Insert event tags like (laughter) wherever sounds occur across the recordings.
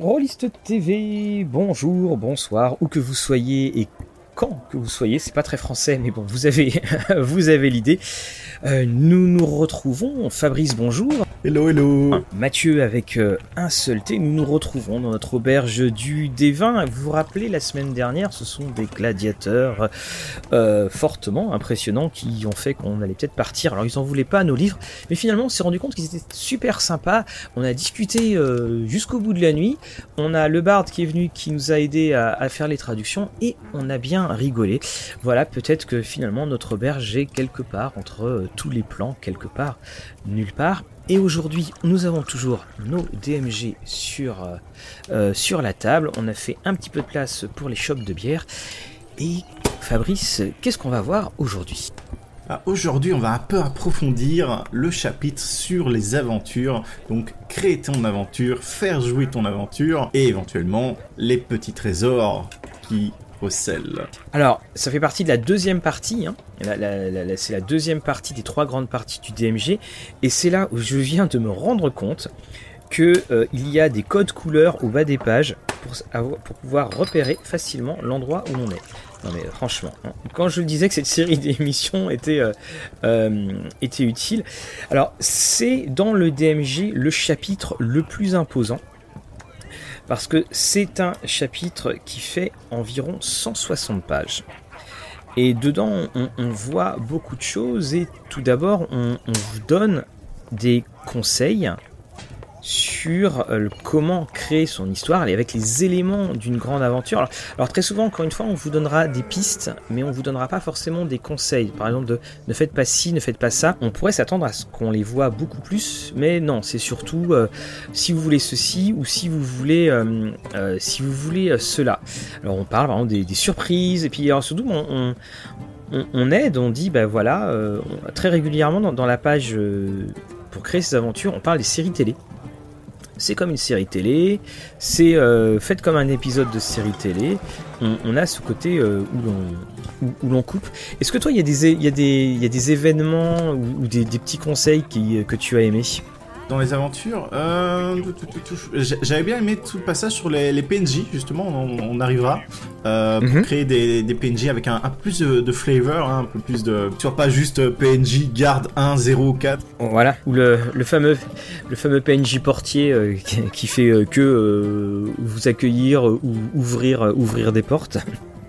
Rolliste TV, bonjour, bonsoir, où que vous soyez et quand que vous soyez, c'est pas très français, mais bon, vous avez, (laughs) vous avez l'idée. Euh, nous nous retrouvons, Fabrice, bonjour. Hello, hello. Mathieu avec euh, un seul thé, nous nous retrouvons dans notre auberge du D20. Vous vous rappelez, la semaine dernière, ce sont des gladiateurs euh, fortement impressionnants qui ont fait qu'on allait peut-être partir. Alors, ils en voulaient pas à nos livres, mais finalement, on s'est rendu compte qu'ils étaient super sympas. On a discuté jusqu'au bout de la nuit. On a le bard qui est venu, qui nous a aidé à faire les traductions, et on a bien rigolé. Voilà, peut-être que finalement, notre auberge est quelque part entre tous les plans quelque part, nulle part. Et aujourd'hui, nous avons toujours nos DMG sur, euh, euh, sur la table. On a fait un petit peu de place pour les shops de bière. Et Fabrice, qu'est-ce qu'on va voir aujourd'hui? Ah, Aujourd'hui, on va un peu approfondir le chapitre sur les aventures. Donc, créer ton aventure, faire jouer ton aventure et éventuellement les petits trésors qui Alors, ça fait partie de la deuxième partie. Hein. c'est la deuxième partie des trois grandes parties du DMG. Et c'est là où je viens de me rendre compte qu'il euh, y a des codes couleurs au bas des pages pour, pouvoir repérer facilement l'endroit où l'on est. Non mais franchement, hein. quand je le disais que cette série (laughs) d'émissions euh, euh, était utile, alors c'est dans le DMG le chapitre le plus imposant parce que c'est un chapitre qui fait environ 160 pages. Et dedans, on, voit beaucoup de choses et tout d'abord, on, vous donne des conseils sur euh, comment créer son histoire et avec les éléments d'une grande aventure. Alors, très souvent, encore une fois, on vous donnera des pistes, mais on vous donnera pas forcément des conseils. Par exemple, de ne faites pas ci, ne faites pas ça. On pourrait s'attendre à ce qu'on les voit beaucoup plus, mais non, c'est surtout euh, si vous voulez ceci ou si vous voulez euh, si vous voulez cela. Alors on parle vraiment des, surprises et puis alors, surtout on, aide, on dit, ben voilà, très régulièrement dans, dans la page pour créer ces aventures, on parle des séries télé c'est comme une série télé, c'est euh, fait comme un épisode de série télé. On, a ce côté euh, où l'on coupe. Est-ce que toi, il y, a des, y, y a des événements ou, des, petits conseils que tu as aimés? Dans les aventures, euh, j'avais bien aimé tout le passage sur les, PNJ, justement, on, arrivera euh, pour mhm. créer des, PNJ avec un, peu plus de, flavor, hein, un peu plus de... Tu vois, pas juste PNJ garde 1, 0, 4. Voilà, ou le, fameux, le fameux PNJ portier euh, qui, fait que vous accueillir ou ouvrir, ouvrir des portes.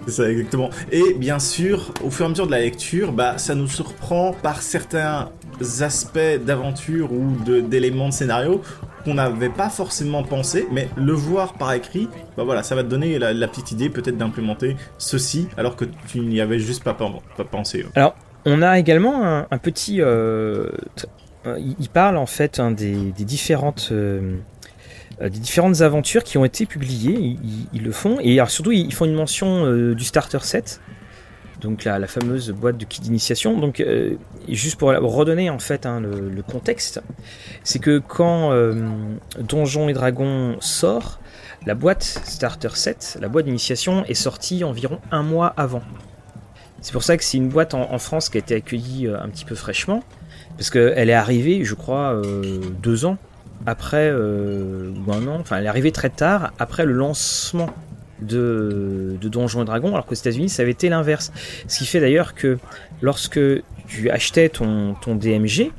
C'est ça, exactement. Et bien sûr, au fur et à mesure de la lecture, bah, ça nous surprend par certains aspects d'aventure ou d'éléments de, scénario qu'on n'avait pas forcément pensé, mais le voir par écrit, bah voilà, ça va te donner la, petite idée peut-être d'implémenter ceci alors que tu n'y avais juste pas, pas, pensé. Alors, on a également un, petit. Euh, il parle en fait hein, des, différentes. Euh, des différentes aventures qui ont été publiées, ils, le font, et alors surtout ils font une mention euh, du starter set, donc la, fameuse boîte de kit d'initiation. Donc euh, juste pour redonner en fait hein, le, contexte, c'est que quand euh, Donjons et Dragons sort, la boîte Starter Set, la boîte d'initiation, est sortie environ un mois avant. C'est pour ça que c'est une boîte en, France qui a été accueillie euh, un petit peu fraîchement, parce qu'elle est arrivée, je crois, deux ans après, ou un an, enfin elle est arrivée très tard après le lancement de, Donjons et Dragons, alors qu'aux États-Unis, ça avait été l'inverse. Ce qui fait d'ailleurs que lorsque tu achetais ton, ton DMG,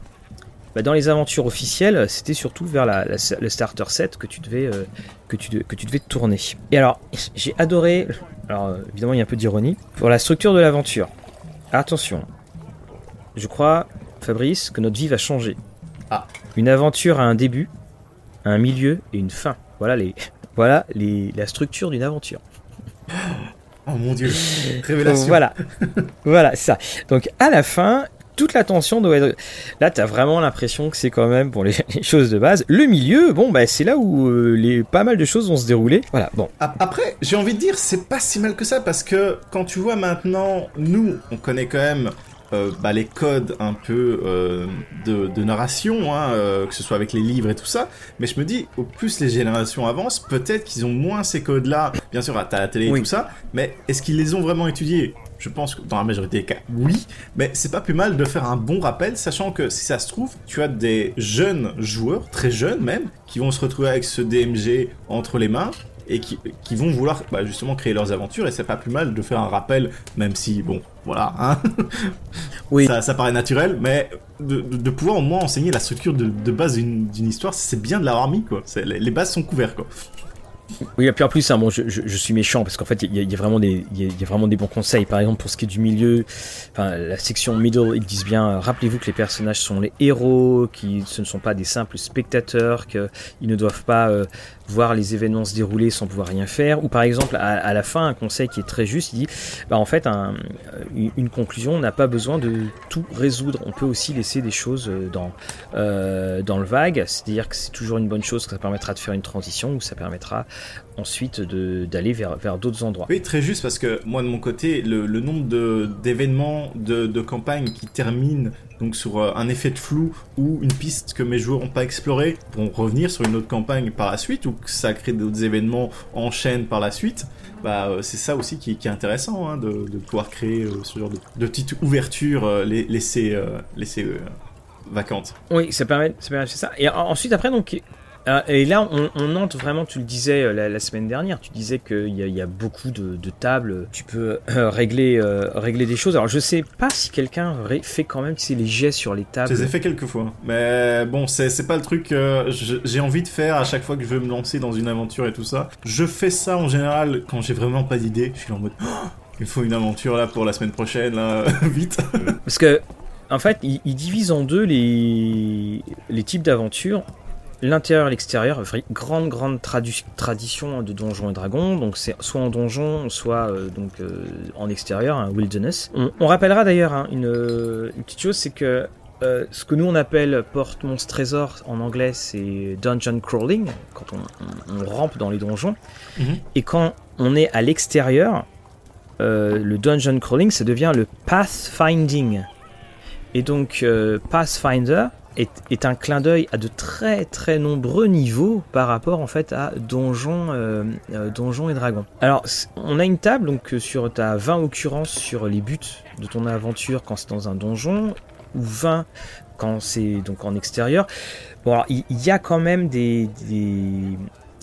bah, dans les aventures officielles, c'était surtout vers la, le starter set que tu devais euh, que tu, que tu devais tourner. Et alors, j'ai adoré. Alors évidemment, il y a un peu d'ironie pour la structure de l'aventure. Attention, je crois, Fabrice, que notre vie va changer. Ah. Une aventure a un début, un milieu et une fin. Voilà les, voilà la structure d'une aventure. Oh mon dieu, (laughs) révélation. voilà, voilà ça. Donc à la fin, toute l'attention doit être. Là, tu as vraiment l'impression que c'est quand même pour les, choses de base. Le milieu, bon, bah, c'est là où euh, les, pas mal de choses vont se dérouler. Voilà, bon. Après, j'ai envie de dire, c'est pas si mal que ça parce que quand tu vois maintenant, nous, on connaît quand même euh, bah, les codes un peu euh, de, narration, hein, euh, que ce soit avec les livres et tout ça. Mais je me dis, au plus les générations avancent, peut-être qu'ils ont moins ces codes-là. Bien sûr, à la télé et tout ça. Mais est-ce qu'ils les ont vraiment étudiés? Je pense que dans la majorité des cas, oui. Mais c'est pas plus mal de faire un bon rappel, sachant que si ça se trouve, tu as des jeunes joueurs, très jeunes même, qui vont se retrouver avec ce DMG entre les mains et qui, qui vont vouloir bah, justement créer leurs aventures et c'est pas plus mal de faire un rappel même si bon voilà hein. (laughs) Oui. Ça, ça, paraît naturel mais de, de, pouvoir au moins enseigner la structure de, de base d'une histoire c'est bien de l'avoir mis quoi. Les, les bases sont couvertes quoi oui, et puis en plus, hein, bon, je, suis méchant parce qu'en fait, il y, a vraiment des, y, a vraiment des bons conseils. Par exemple, pour ce qui est du milieu, la section middle, ils disent bien, euh, rappelez-vous que les personnages sont les héros, qui ce ne sont pas des simples spectateurs, qu'ils ne doivent pas euh, voir les événements se dérouler sans pouvoir rien faire. Ou par exemple, à, la fin, un conseil qui est très juste, il dit, bah, en fait, un, une conclusion n'a pas besoin de tout résoudre. On peut aussi laisser des choses euh, dans, euh, dans le vague, c'est-à-dire que c'est toujours une bonne chose, que ça permettra de faire une transition, ou ça permettra ensuite d'aller vers, vers d'autres endroits. Oui, très juste, parce que moi, de mon côté, le, le nombre d'événements de, de, de campagne qui terminent donc sur euh, un effet de flou ou une piste que mes joueurs n'ont pas explorée pour revenir sur une autre campagne par la suite ou que ça crée d'autres événements en chaîne par la suite, bah, euh, c'est ça aussi qui, qui est intéressant hein, de, de, pouvoir créer euh, ce genre de, de petites ouvertures euh, laissées, euh, laissées vacantes. Oui, ça permet, ça permet ça. Et ensuite, après, donc, et là, on, on, entre vraiment, tu le disais euh, la, la semaine dernière, tu disais qu'il y, y, a beaucoup de, de, tables, tu peux euh, régler, euh, régler des choses. Alors, je sais pas si quelqu'un fait quand même les gestes sur les tables. Je les ai fait quelques fois, mais bon, c'est pas le truc que j'ai envie de faire à chaque fois que je veux me lancer dans une aventure et tout ça. Je fais ça en général quand j'ai vraiment pas d'idée. Je suis en mode, oh, il faut une aventure là pour la semaine prochaine, là, (laughs) vite. Parce que en fait, il, il, divise en deux les, les types d'aventures l'intérieur et l'extérieur, grande grande tradition de Donjons et Dragons, donc c'est soit en donjon, soit euh, donc euh, en extérieur, un wilderness. On, on rappellera d'ailleurs hein, une, une, petite chose, c'est que euh, ce que nous on appelle porte monstre trésor en anglais, c'est dungeon crawling quand on, on, on, rampe dans les donjons, mm -hmm. et quand on est à l'extérieur, le dungeon crawling, ça devient le pathfinding. Et donc Pathfinder, est, un clin d'œil à de très très nombreux niveaux par rapport en fait à Donjons, euh, euh, et Dragons. Alors on a une table donc sur ta 20 occurrences sur les buts de ton aventure quand c'est dans un donjon ou 20 quand c'est donc en extérieur. Bon alors il y, a quand même des, des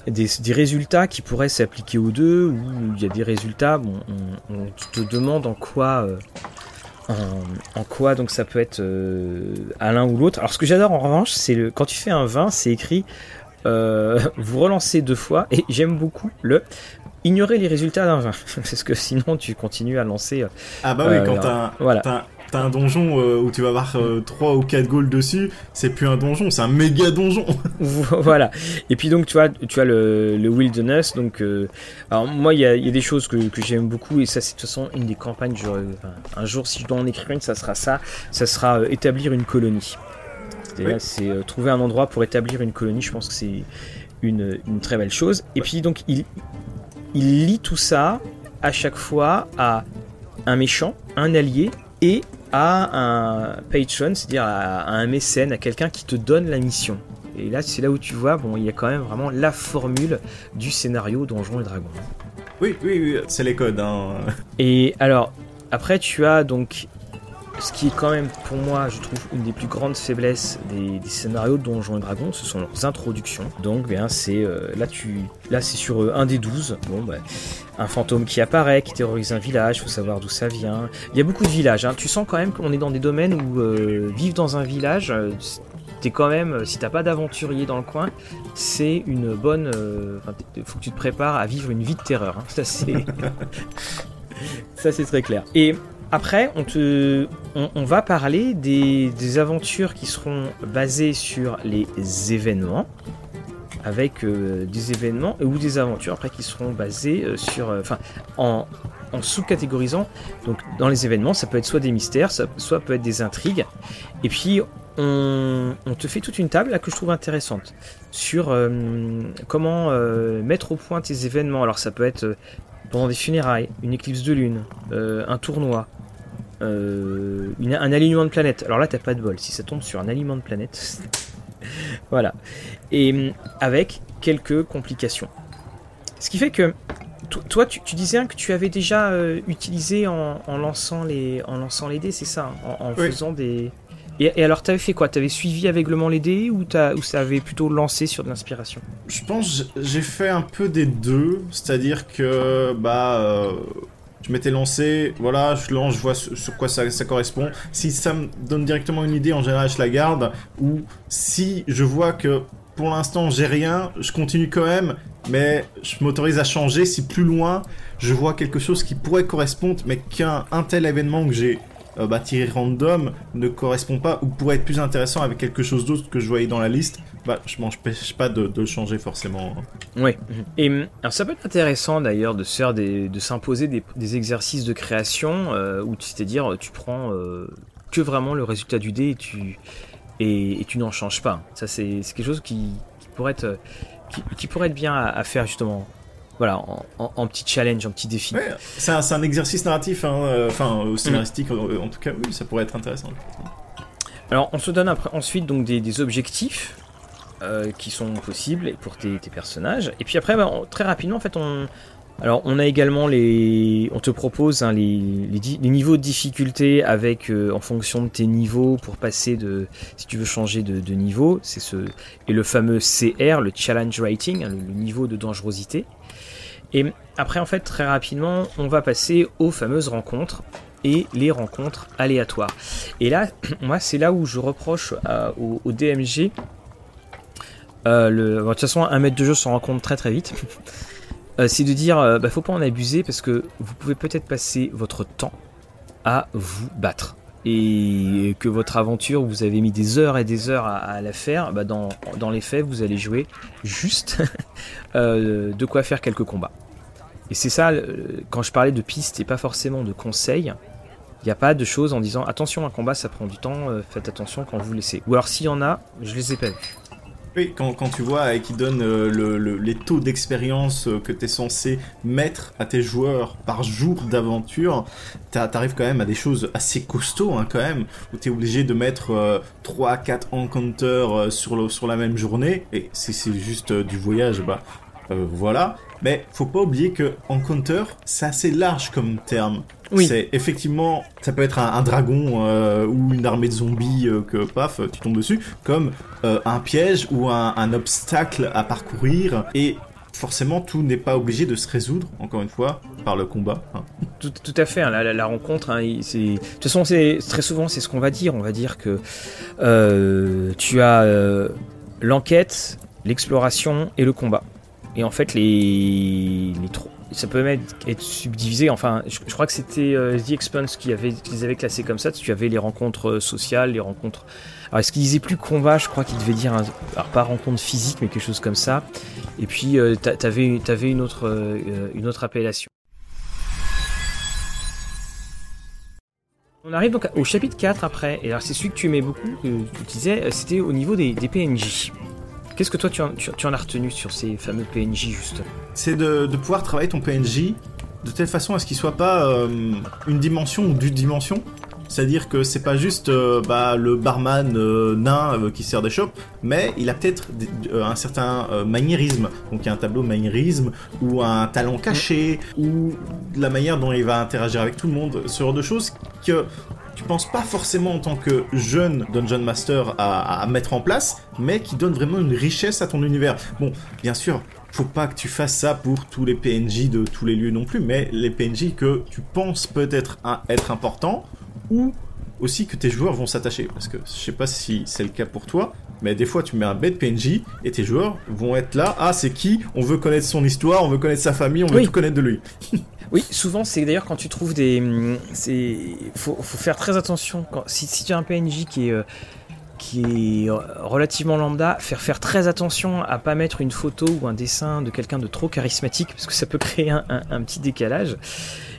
des, résultats qui pourraient s'appliquer aux deux, ou il y a des résultats, bon, on, on te demande en quoi euh, en, en, quoi donc ça peut être euh, à l'un ou l'autre. Alors ce que j'adore en revanche, c'est le quand tu fais un vin, c'est écrit euh, (laughs) vous relancez deux fois et j'aime beaucoup le ignorer les résultats d'un vin (laughs) parce que sinon tu continues à lancer. Euh, ah bah oui, quand t'as voilà t'as un donjon euh, où tu vas avoir euh, 3 ou 4 goals dessus, c'est plus un donjon, c'est un méga donjon. (laughs) voilà. Et puis donc tu vois, tu as le, le wilderness. Donc, euh, alors moi il y a, y a, des choses que, que j'aime beaucoup et ça c'est de toute façon une des campagnes. Je, enfin, un jour si je dois en écrire une, ça sera ça. Ça sera euh, établir une colonie. C'est oui. trouver un endroit pour établir une colonie. Je pense que c'est une, une très belle chose. Et puis donc il il lit tout ça à chaque fois à un méchant, un allié et à un patron, c'est-à-dire à, un mécène, à quelqu'un qui te donne la mission. Et là, c'est là où tu vois, bon, il y a quand même vraiment la formule du scénario Donjons et Dragons. Oui, oui, oui, c'est les codes. Hein. Et alors, après, tu as donc ce qui est quand même pour moi, je trouve, une des plus grandes faiblesses des, scénarios de Donjons et Dragons, ce sont leurs introductions. Donc, bien, c'est euh, là, c'est sur euh, un des douze. Bon, bah, un fantôme qui apparaît, qui terrorise un village, faut savoir d'où ça vient. Il y a beaucoup de villages. Hein. Tu sens quand même qu'on est dans des domaines où euh, vivre dans un village. T'es quand même, si t'as pas d'aventurier dans le coin, c'est une bonne. Faut que tu te prépares à vivre une vie de terreur. Hein. Ça c'est, (laughs) ça c'est très clair. Et après, on, te, on, va parler des, des, aventures qui seront basées sur les événements, avec euh, des événements ou des aventures après qui seront basées euh, sur, enfin, en, en sous-catégorisant. Donc, dans les événements, ça peut être soit des mystères, ça, soit peut être des intrigues, et puis on, on, te fait toute une table là que je trouve intéressante sur euh, comment euh, mettre au point tes événements. Alors ça peut être euh, pendant des funérailles, une éclipse de lune, euh, un tournoi, euh, une, un alignement de planètes. Alors là, t'as pas de bol. Si ça tombe sur un alignement de planètes, (laughs) voilà. Et avec quelques complications. Ce qui fait que toi, tu, disais que tu avais déjà euh, utilisé en, lançant les, en lançant les dés, c'est ça hein, En, faisant des. Et, alors, tu avais fait quoi? Tu avais suivi aveuglement les dés ou, as, ou ça avait plutôt lancé sur de l'inspiration? Je pense j'ai fait un peu des deux, c'est-à-dire que bah euh, je m'étais lancé, voilà, je lance, je vois sur quoi ça, ça, correspond. Si ça me donne directement une idée, en général, je la garde. Ou si je vois que pour l'instant j'ai rien, je continue quand même, mais je m'autorise à changer si plus loin je vois quelque chose qui pourrait correspondre, mais qu'un tel événement que j'ai euh, bah, random ne correspond pas ou pourrait être plus intéressant avec quelque chose d'autre que je voyais dans la liste, bah, je m'empêche pas de, de, changer forcément. Oui. Et alors ça peut être intéressant d'ailleurs de faire des, de s'imposer des, exercices de création euh, où c'est-à-dire tu prends euh, que vraiment le résultat du dé et tu et, tu n'en changes pas. Ça, c'est quelque chose qui, pourrait être, qui, pourrait être bien à, faire justement. Voilà, en, petit challenge, en petit défi. c'est un, exercice narratif, hein, euh, enfin euh, scénaristique en, tout cas, oui, ça pourrait être intéressant. Alors, on se donne après, ensuite donc des, objectifs euh, qui sont possibles pour tes, personnages. Et puis après, bah, très rapidement, en fait, on, alors, on a également les. On te propose hein, les, niveaux de difficulté avec euh, en fonction de tes niveaux pour passer de. Si tu veux changer de, niveau, c'est ce. Et le fameux CR, le Challenge Rating, hein, le, niveau de dangerosité. Et après, en fait, très rapidement, on va passer aux fameuses rencontres et les rencontres aléatoires. Et là, (clears throat) moi, c'est là où je reproche au, DMG. Euh, de toute façon, un maître de jeu se rencontre très très vite. (laughs) Euh, c'est de dire, euh, bah, faut pas en abuser parce que vous pouvez peut-être passer votre temps à vous battre. Et que votre aventure, vous avez mis des heures et des heures à, la faire, bah, dans, les faits, vous allez jouer juste (laughs) euh, de quoi faire quelques combats. Et c'est ça, quand je parlais de pistes et pas forcément de conseils, il n'y a pas de choses en disant attention, un combat ça prend du temps, faites attention quand vous laissez. Ou alors s'il y en a, je les ai pas vus. Quand, tu vois et qui donne euh, les taux d'expérience euh, que tu es censé mettre à tes joueurs par jour d'aventure, t'arrives quand même à des choses assez costauds hein, quand même, où t'es obligé de mettre 3-4 euh, encounters sur, sur la même journée, et si c'est juste du voyage, bah voilà. Mais faut pas oublier que Encounter, c'est assez large comme terme. Oui. C'est effectivement, ça peut être un, dragon euh, ou une armée de zombies euh, que paf, tu tombes dessus, comme euh, un piège ou un, obstacle à parcourir. Et forcément, tout n'est pas obligé de se résoudre, encore une fois, par le combat. Hein. Tout, à fait, hein, la, rencontre, hein, de toute façon, très souvent, c'est ce qu'on va dire. On va dire que tu as l'enquête, l'exploration et le combat. Et en fait, les, les ça peut même être, subdivisé. Enfin, je, crois que c'était euh, The Expanse qui, les avait classés comme ça. Tu avais les rencontres euh, sociales, les rencontres. Alors, est-ce qu'il disait plus combat? Je crois qu'il devait dire, alors pas rencontre physique, mais quelque chose comme ça. Et puis, euh, tu avais, avais, une, autre, une autre appellation. On arrive donc au chapitre 4 après. Et alors, c'est celui que tu aimais beaucoup, que tu disais, c'était au niveau des, des PNJ. Qu'est-ce que toi tu en, as retenu sur ces fameux PNJ juste C'est de, pouvoir travailler ton PNJ de telle façon à ce qu'il soit pas euh, une dimension ou deux dimensions. C'est-à-dire que c'est pas juste euh, bah, le barman euh, nain qui sert des shops, mais il a peut-être un certain maniérisme. Donc il y a un tableau maniérisme, ou un talent caché, ou la manière dont il va interagir avec tout le monde, ce genre de choses que tu penses pas forcément en tant que jeune Dungeon Master à, mettre en place, mais qui donne vraiment une richesse à ton univers. Bon, bien sûr, faut pas que tu fasses ça pour tous les PNJ de tous les lieux non plus, mais les PNJ que tu penses peut-être être importants, ou aussi que tes joueurs vont s'attacher. Parce que je sais pas si c'est le cas pour toi, mais des fois tu mets un bête PNJ et tes joueurs vont être là. Ah, c'est qui? On veut connaître son histoire, on veut connaître sa famille, on veut tout connaître de lui. (laughs) Oui, souvent c'est d'ailleurs quand tu trouves des, c'est faut, faut, faire très attention quand si, tu as un PNJ qui est euh, qui est relativement lambda, faire faire très attention à pas mettre une photo ou un dessin de quelqu'un de trop charismatique parce que ça peut (laughs) créer un, un, petit décalage.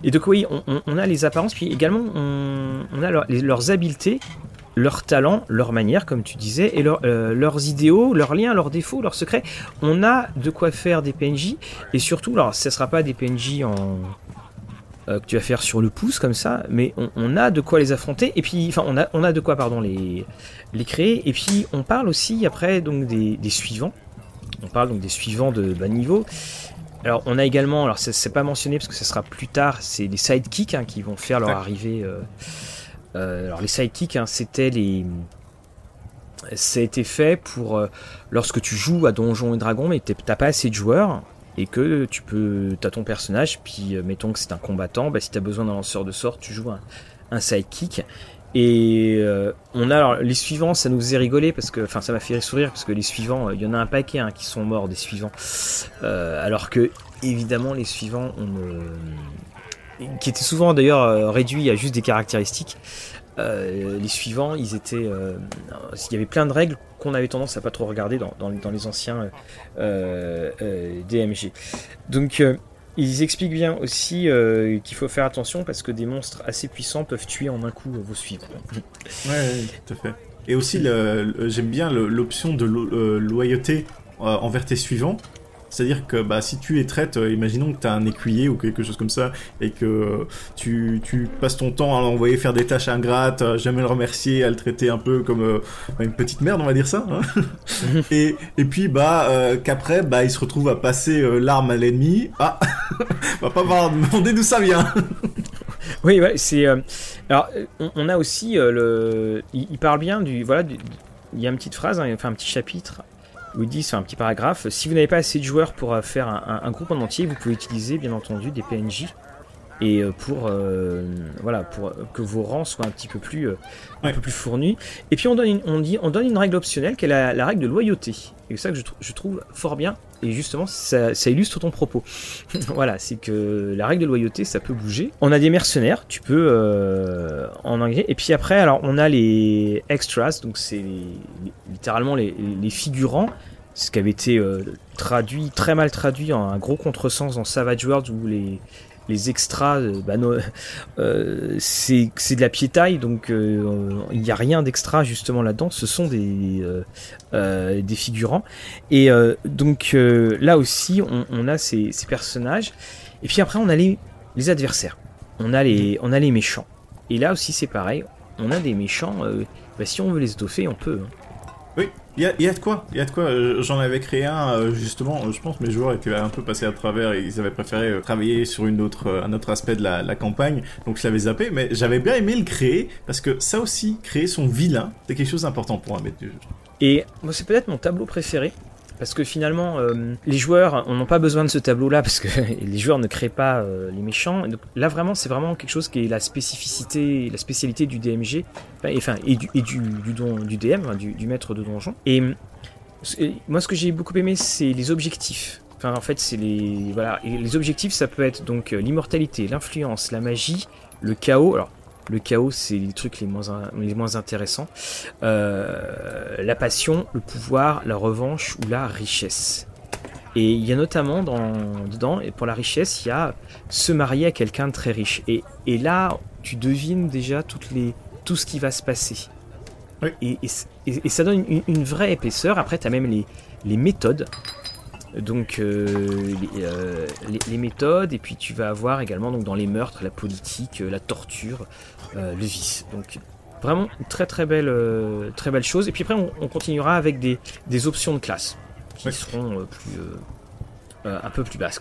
Et donc oui, on, on, a les apparences, puis également on a leurs habiletés leurs talents, leurs manières, comme tu disais, et euh, leurs idéaux, leurs liens, leurs défauts, leurs secrets. On a de quoi faire des PNJ, et surtout, alors, ce ne sera pas des PNJ en, euh, que tu vas faire sur le pouce comme ça, mais on, a de quoi les affronter, et puis, enfin, on a, on a de quoi, pardon, les, les créer, et puis on parle aussi après donc des, suivants. On parle donc des suivants de bas niveau. Alors on a également, alors c'est pas mentionné parce que ce sera plus tard, c'est les sidekicks hein, qui vont faire leur arrivée. Euh, alors les sidekicks, hein, c'était les, ça a été fait pour euh, lorsque tu joues à Donjons et Dragons mais t'as pas assez de joueurs et que tu peux, t'as ton personnage, puis mettons que c'est un combattant, bah, si t'as besoin d'un lanceur de sort, tu joues un, sidekick. Et euh, on a alors les suivants, ça nous faisait rigoler parce que, enfin, ça m'a fait sourire parce que les suivants, il y en a un paquet hein, qui sont morts des suivants, euh, alors que évidemment les suivants, on, qui étaient souvent d'ailleurs euh, réduits à juste des caractéristiques. les suivants, ils étaient, il y avait plein de règles qu'on avait tendance à pas trop regarder dans, dans, les anciens DMG. Donc ils expliquent bien aussi euh, qu'il faut faire attention parce que des monstres assez puissants peuvent tuer en un coup vos suivants. Ouais, tout à fait. Et aussi, j'aime bien l'option de euh, loyauté euh, envers tes suivants. C'est-à-dire que bah, si tu es traite, euh, imaginons que tu as un écuyer ou quelque chose comme ça, et que euh, tu, tu, passes ton temps à l'envoyer faire des tâches ingrates, à jamais le remercier, à le traiter un peu comme euh, une petite merde, on va dire ça. Hein (laughs) et, et puis bah qu'après, bah, il se retrouve à passer l'arme à l'ennemi. Ah, (laughs) va pas me demander d'où ça vient. (laughs) oui, ouais, c'est. alors, on, a aussi le. Il, parle bien du. Voilà, il y a une petite phrase, hein, enfin un petit chapitre où il c'est un petit paragraphe, si vous n'avez pas assez de joueurs pour euh, faire un, groupe en entier, vous pouvez utiliser bien entendu des PNJ et euh, pour euh, voilà pour que vos rangs soient un petit peu plus un peu plus fournis. Et puis on donne une, on dit on donne une règle optionnelle qui est la, règle de loyauté. Et c'est ça que je, trouve fort bien. Et justement, ça, illustre ton propos. (laughs) voilà, c'est que la règle de loyauté, ça peut bouger. On a des mercenaires, tu peux en anglais. Et puis après, alors on a les extras, donc c'est littéralement les, les, figurants ce qui avait été euh, traduit, très mal traduit en un gros contresens dans Savage Worlds où les, les extras, euh, bah, euh, c'est de la piétaille, donc il n'y a rien d'extra justement là-dedans, ce sont des, figurants. Et donc là aussi, on, a ces, personnages, et puis après on a les, les adversaires, on a les, on a les méchants. Et là aussi c'est pareil, on a des méchants, bah, si on veut les stoffer, on peut. Hein. Il y a, de quoi. Il y a de quoi. Euh, j'en avais créé un euh, justement. Euh, je pense que mes joueurs étaient un peu passés à travers et ils avaient préféré travailler sur un autre aspect de la, campagne. Donc je l'avais zappé, mais j'avais bien aimé le créer parce que ça aussi, créer son vilain, c'est quelque chose d'important pour un maître du jeu. Et moi, c'est peut-être mon tableau préféré parce que finalement, euh, les joueurs n'ont pas besoin de ce tableau-là parce que (laughs) les joueurs ne créent pas euh, les méchants. donc, là, vraiment, c'est vraiment quelque chose qui est la spécificité, la spécialité du DMG, enfin, et du, et du, DM, du, maître de donjon. Et, moi, ce que j'ai beaucoup aimé, c'est les objectifs. Enfin, en fait, c'est les voilà. Les objectifs, ça peut être donc euh, l'immortalité, l'influence, la magie, le chaos. Le chaos, c'est les trucs les moins, les moins intéressants. Euh, la passion, le pouvoir, la revanche ou la richesse. Et il y a notamment dans, dedans, et pour la richesse, il y a se marier à quelqu'un de très riche. Et, et, là, tu devines déjà toutes les, tout ce qui va se passer. Et, et, ça donne une, vraie épaisseur. Après, tu as même les, les méthodes. Donc euh, euh, les, les, méthodes, et puis tu vas avoir également donc, dans les meurtres, la politique, la torture, euh, le vice. Donc vraiment une très très belle, euh, très belle chose. Et puis après on, continuera avec des, des, options de classe qui seront euh, plus, un peu plus basses.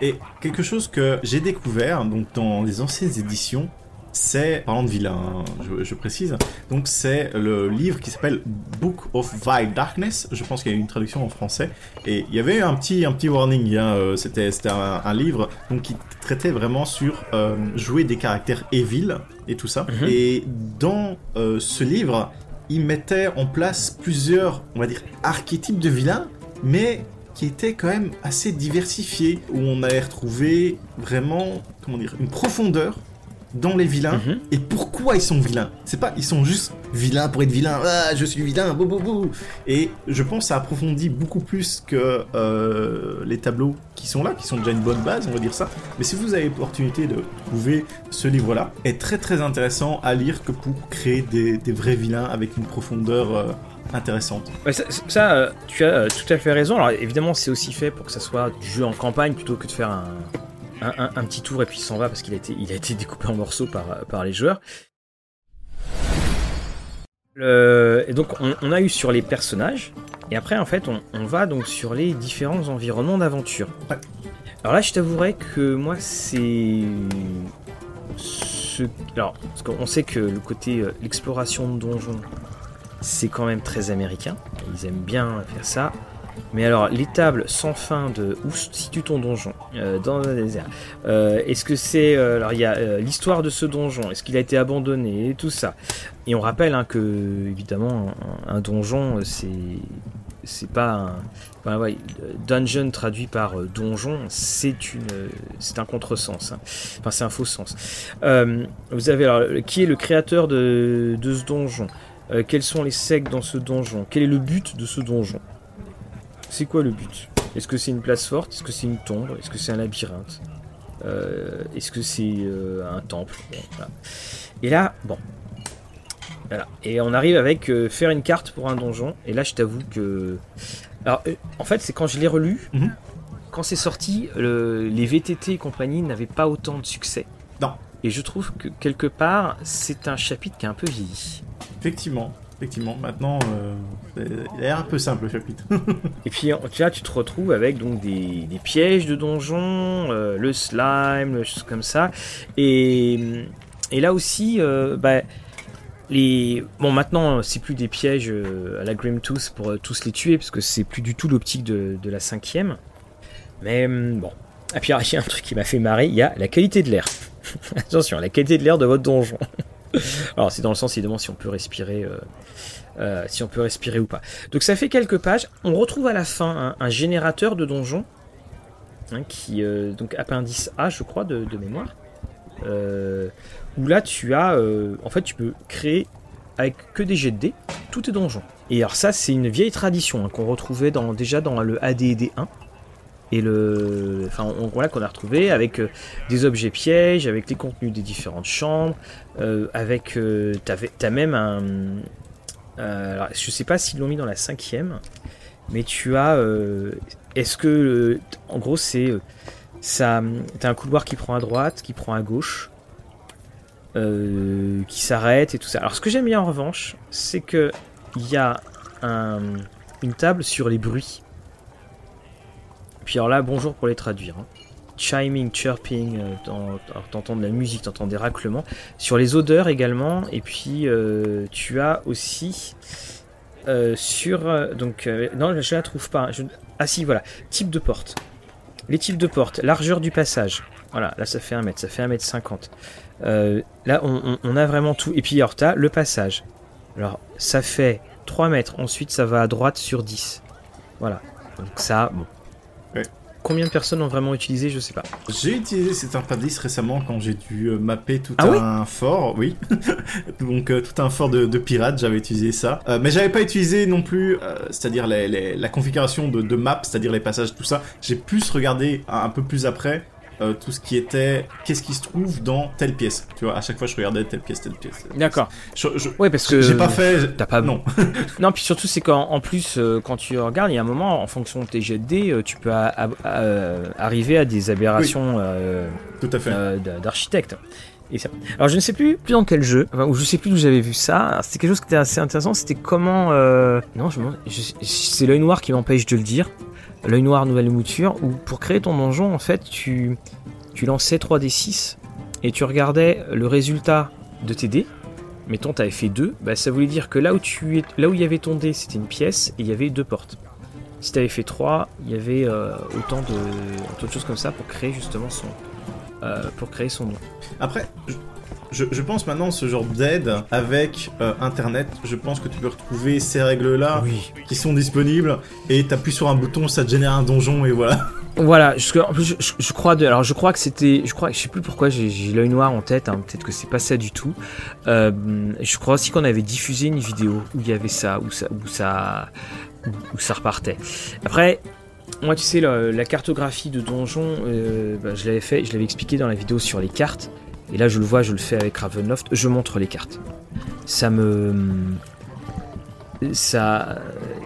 Et quelque chose que j'ai découvert donc dans les anciennes éditions, c'est, parlant de vilain, hein, je, précise, donc c'est le livre qui s'appelle Book of Vile Darkness, je pense qu'il y a une traduction en français, et il y avait un petit, un petit warning, hein, euh, c'était, un, livre donc, qui traitait vraiment sur euh, jouer des caractères evil et tout ça, mhm. et dans euh, ce livre, il mettait en place plusieurs, on va dire, archétypes de vilains, mais qui étaient quand même assez diversifiés, où on allait retrouver vraiment, comment dire, une profondeur dans les vilains mhm. et pourquoi ils sont vilains. C'est pas ils sont juste vilains pour être vilains. Ah, je suis vilain, bou bou bou. Et je pense que ça approfondit beaucoup plus que euh, les tableaux qui sont là, qui sont déjà une bonne base, on va dire ça. Mais si vous avez l'opportunité de trouver ce livre-là, est très très intéressant à lire que pour créer des, vrais vilains avec une profondeur. Euh, intéressante. ça, euh, tu as tout à fait raison. Alors évidemment, c'est aussi fait pour que ça soit du jeu en campagne plutôt que de faire un, un, petit tour et puis il s'en va parce qu'il a été, il a été (laughs) découpé en morceaux par, par les joueurs. et donc on, a eu sur les personnages et après en fait on, va donc sur les différents environnements d'aventure. Alors là, je t'avouerai que moi, c'est. Ce... Alors, parce qu'on sait que le côté euh, l'exploration de donjons, c'est quand même très américain. Ils aiment bien faire ça. Mais alors, les tables sans fin de où situe ton donjon euh, dans le désert. Euh, Est-ce que c'est euh, alors il y a l'histoire de ce donjon Est-ce qu'il a été abandonné Tout ça. Et on rappelle hein, que évidemment un, un donjon c'est c'est pas un enfin, ouais, dungeon traduit par donjon, c'est une c'est un contresens. hein. Enfin c'est un faux sens. Vous avez alors qui est le créateur de, ce donjon? Quels sont les sectes dans ce donjon? Quel est le but de ce donjon? C'est quoi le but? Est-ce que c'est une place forte? Est-ce que c'est une tombe? Est-ce que c'est un labyrinthe? Euh, Est-ce que c'est euh, un temple? Voilà. Et là, bon. Voilà. Et on arrive avec euh, faire une carte pour un donjon. Et là, je t'avoue que. Alors, en fait, c'est quand je l'ai relu. Mhm. Quand c'est sorti, le- les VTT et compagnie n'avaient pas autant de succès. Non. Et je trouve que quelque part, c'est un chapitre qui est un peu vieilli. Effectivement, effectivement. Maintenant, euh, il a l'air un peu simple le chapitre. (laughs) Et puis là, tu te retrouves avec donc des, pièges de donjon, euh, le slime, le choses comme ça. Et, et là aussi, euh, bah, les bon maintenant c'est plus des pièges euh, à la Grimtooth pour euh, tous les tuer parce que c'est plus du tout l'optique de, de la cinquième. Mais hum, bon. Et puis alors, il y a un truc qui m'a fait marrer, il y a la qualité de l'air. (laughs) Attention, la qualité de l'air de votre donjon. (laughs) (laughs) alors c'est dans le sens évidemment si on peut respirer. euh, euh, si on peut respirer ou pas. Donc ça fait quelques pages. On retrouve à la fin un, générateur de donjon, hein, qui euh, donc appendice A, je crois, de, mémoire. Où là tu as, en fait, tu peux créer avec que des jets de dés tous tes donjons. Et alors ça, c'est une vieille tradition hein, qu'on retrouvait déjà dans le AD&D 1. Et le, enfin, voilà qu'on a retrouvé avec euh, des objets pièges, avec les contenus des différentes chambres, euh, avec, euh, t'as même un, alors, je sais pas s'ils l'ont mis dans la cinquième, mais tu as. Est-ce que. en gros, c'est. ça, T'as un couloir qui prend à droite, qui prend à gauche, qui s'arrête et tout ça. Alors, ce que j'aime bien en revanche, c'est que il y a un- une table sur les bruits. Puis alors là, bonjour pour les traduire. hein. Chiming, chirping, euh, t'entends de la musique, t'entends des raclements. Sur les odeurs également, et puis euh, tu as aussi euh, sur donc non je la trouve pas. Je- ah si voilà type de porte. Les types de porte, largeur du passage. Voilà là ça fait 1 mètre, ça fait 1 mètre 50. Euh, là on, on- on a vraiment tout. Et puis alors t'as le passage. Alors ça fait 3 mètres. Ensuite ça va à droite sur 10. Voilà. Donc ça bon. Ouais. Combien de personnes ont vraiment utilisé je sais pas. J'ai utilisé cet interface récemment quand j'ai dû euh, mapper tout Ah oui un fort, oui. (laughs) Donc euh, tout un fort de, de pirates, j'avais utilisé ça. Euh, mais j'avais pas utilisé non plus, euh, c'est-à-dire les- les- la configuration de, de map, c'est-à-dire les passages, tout ça. J'ai plus regardé un, un peu plus après euh, tout ce qui était, qu'est-ce qui se trouve dans telle pièce. Tu vois, à chaque fois je regardais telle pièce, telle pièce. D'accord. Ouais parce que J'ai pas fait. T'as pas Non. (laughs) Non, puis surtout, c'est qu'en en plus, euh, quand tu regardes, il y a un moment, en fonction de tes jets de dés, euh, tu peux a- a- arriver à des aberrations Tout à fait. d'architecte. Et ça- Alors, je ne sais plus, plus dans quel jeu, enfin, ou je sais plus d'où j'avais vu ça. C'était quelque chose qui était assez intéressant. C'était comment. euh, Non, je, me- je- c'est l'œil noir qui m'empêche de le dire. L'œil noir, nouvelle mouture, où pour créer ton donjon, en fait, tu, tu lançais 3d6 et tu regardais le résultat de tes dés mettons t'avais fait 2, bah, ça voulait dire que là où, tu là où il y avait ton dé, c'était une pièce et il y avait deux portes. Si t'avais fait 3, il y avait euh, autant, de, autant de choses comme ça pour créer justement son, euh, pour créer son nom. Après, je, pense maintenant ce genre d'aide avec euh, Internet, je pense que tu peux retrouver ces règles-là Oui. qui sont disponibles et t'appuies sur un bouton, ça te génère un donjon et voilà. Voilà, je, en plus, je, crois de, alors je crois que c'était, je crois, je sais plus pourquoi j'ai l'œil noir en tête, hein, peut-être que c'est pas ça du tout. Euh, je crois aussi qu'on avait diffusé une vidéo où il y avait ça, où ça, où ça, où, où ça repartait. Après, moi tu sais, la, la cartographie de donjon, euh, bah, je l'avais fait, je l'avais expliqué dans la vidéo sur les cartes. Et là, je le vois, je le fais avec Ravenloft, je montre les cartes. Ça me, ça,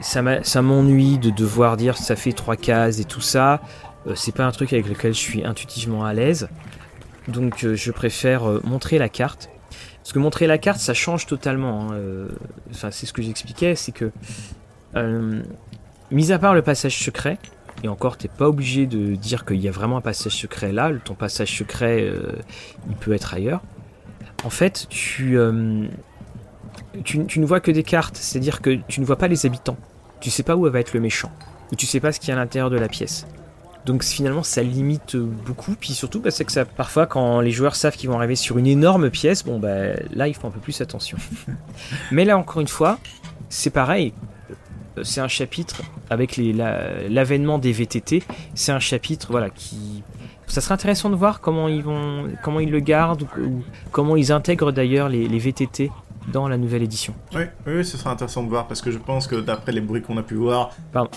ça m'ennuie de devoir dire ça fait trois cases et tout ça. Euh, c'est pas un truc avec lequel je suis intuitivement à l'aise. Donc euh, je préfère euh, montrer la carte. Parce que montrer la carte, ça change totalement. hein, Enfin, c'est ce que j'expliquais, c'est que, mis à part le passage secret, Et encore, t'es pas obligé de dire qu'il y a vraiment un passage secret là. Ton passage secret, euh, il peut être ailleurs. En fait, tu, euh, tu, tu ne vois que des cartes, c'est-à-dire que tu ne vois pas les habitants. Tu sais pas où va être le méchant. Et tu sais pas ce qu'il y a à l'intérieur de la pièce. Donc finalement, ça limite beaucoup. Puis surtout, bah, c'est que ça, parfois, quand les joueurs savent qu'ils vont arriver sur une énorme pièce, bon, bah, là, ils font un peu plus attention. (laughs) Mais là, encore une fois, c'est pareil. C'est un chapitre avec l'avènement des VTT. C'est un chapitre, voilà, qui. Ça serait intéressant de voir comment ils vont, comment ils le gardent ou, comment ils intègrent d'ailleurs les VTT dans la nouvelle édition. Oui, oui, ce sera intéressant de voir parce que je pense que d'après les bruits qu'on a pu voir, Pardon.